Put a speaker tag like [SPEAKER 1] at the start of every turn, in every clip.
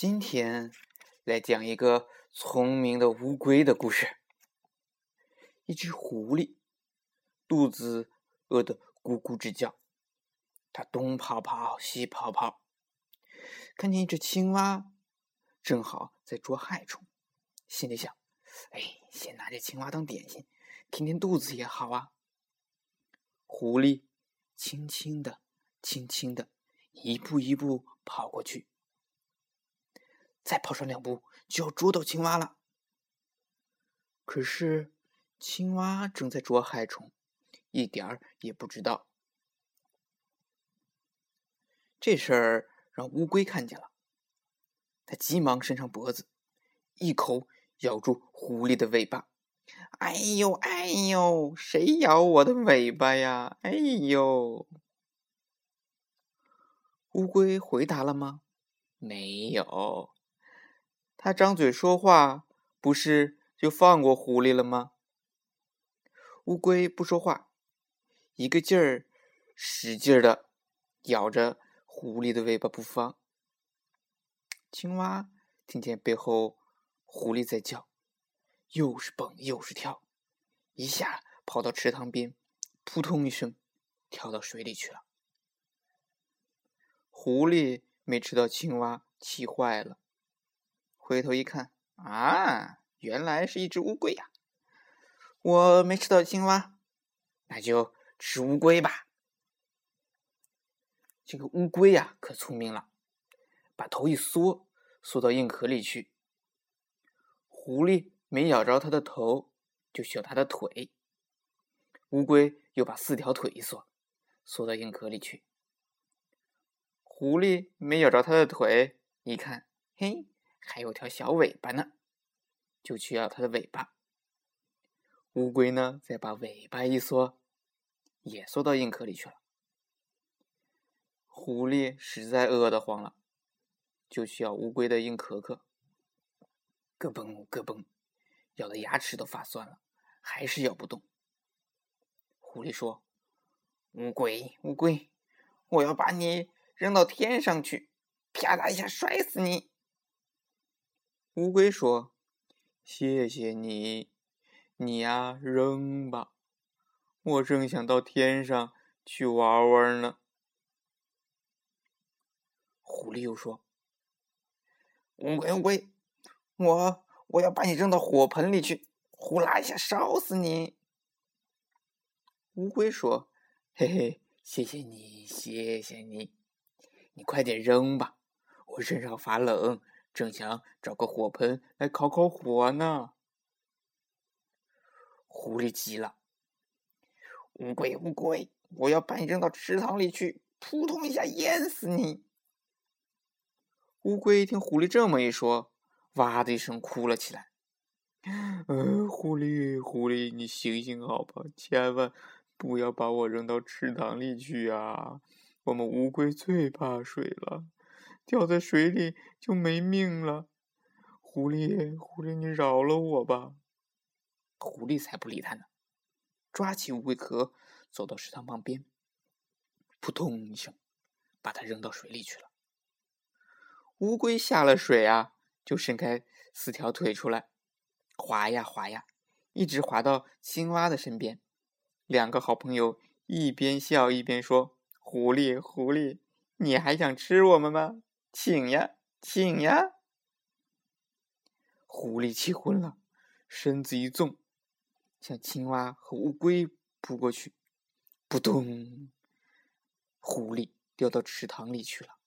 [SPEAKER 1] 今天来讲一个聪明的乌龟的故事。一只狐狸肚子饿得咕咕直叫，它东跑跑，西跑跑，看见一只青蛙，正好在捉害虫，心里想：“哎，先拿这青蛙当点心，填填肚子也好啊。”狐狸轻轻的、轻轻的，一步一步跑过去。再跑上两步，就要捉到青蛙了。可是，青蛙正在捉害虫，一点儿也不知道。这事儿让乌龟看见了，它急忙伸长脖子，一口咬住狐狸的尾巴。“哎呦，哎呦，谁咬我的尾巴呀？”“哎呦！”乌龟回答了吗？没有。他张嘴说话，不是就放过狐狸了吗？乌龟不说话，一个劲儿使劲儿的咬着狐狸的尾巴不放。青蛙听见背后狐狸在叫，又是蹦又是跳，一下跑到池塘边，扑通一声跳到水里去了。狐狸没吃到青蛙，气坏了。回头一看，啊，原来是一只乌龟呀！我没吃到青蛙，那就吃乌龟吧。这个乌龟呀，可聪明了，把头一缩，缩到硬壳里去。狐狸没咬着它的头，就咬它的腿。乌龟又把四条腿一缩，缩到硬壳里去。狐狸没咬着它的腿，一看，嘿。还有条小尾巴呢，就去要它的尾巴。乌龟呢，再把尾巴一缩，也缩到硬壳里去了。狐狸实在饿得慌了，就需要乌龟的硬壳壳。咯嘣咯嘣，咬的牙齿都发酸了，还是咬不动。狐狸说：“乌龟，乌龟，我要把你扔到天上去，啪嗒一下摔死你。”乌龟说：“谢谢你，你呀扔吧，我正想到天上去玩玩呢。”狐狸又说：“乌龟，乌龟，我我要把你扔到火盆里去，呼啦一下烧死你。”乌龟说：“嘿嘿，谢谢你，谢谢你，你快点扔吧，我身上发冷。”正想找个火盆来烤烤火呢，狐狸急了：“乌龟，乌龟，我要把你扔到池塘里去，扑通一下淹死你！”乌龟听狐狸这么一说，哇的一声哭了起来：“呃，狐狸，狐狸，你行行好吧，千万不要把我扔到池塘里去啊！我们乌龟最怕水了。”掉在水里就没命了，狐狸，狐狸，你饶了我吧！狐狸才不理他呢，抓起乌龟壳，走到池塘旁边，扑通一声，把它扔到水里去了。乌龟下了水啊，就伸开四条腿出来，滑呀滑呀，一直滑到青蛙的身边。两个好朋友一边笑一边说：“狐狸，狐狸，你还想吃我们吗？”请呀，请呀！狐狸气昏了，身子一纵，向青蛙和乌龟扑过去。扑通！狐狸掉到池塘里去了。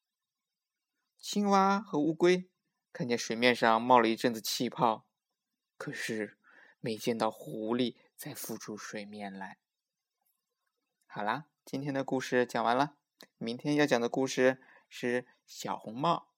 [SPEAKER 1] 青蛙和乌龟看见水面上冒了一阵子气泡，可是没见到狐狸再浮出水面来。好啦，今天的故事讲完了。明天要讲的故事。是小红帽。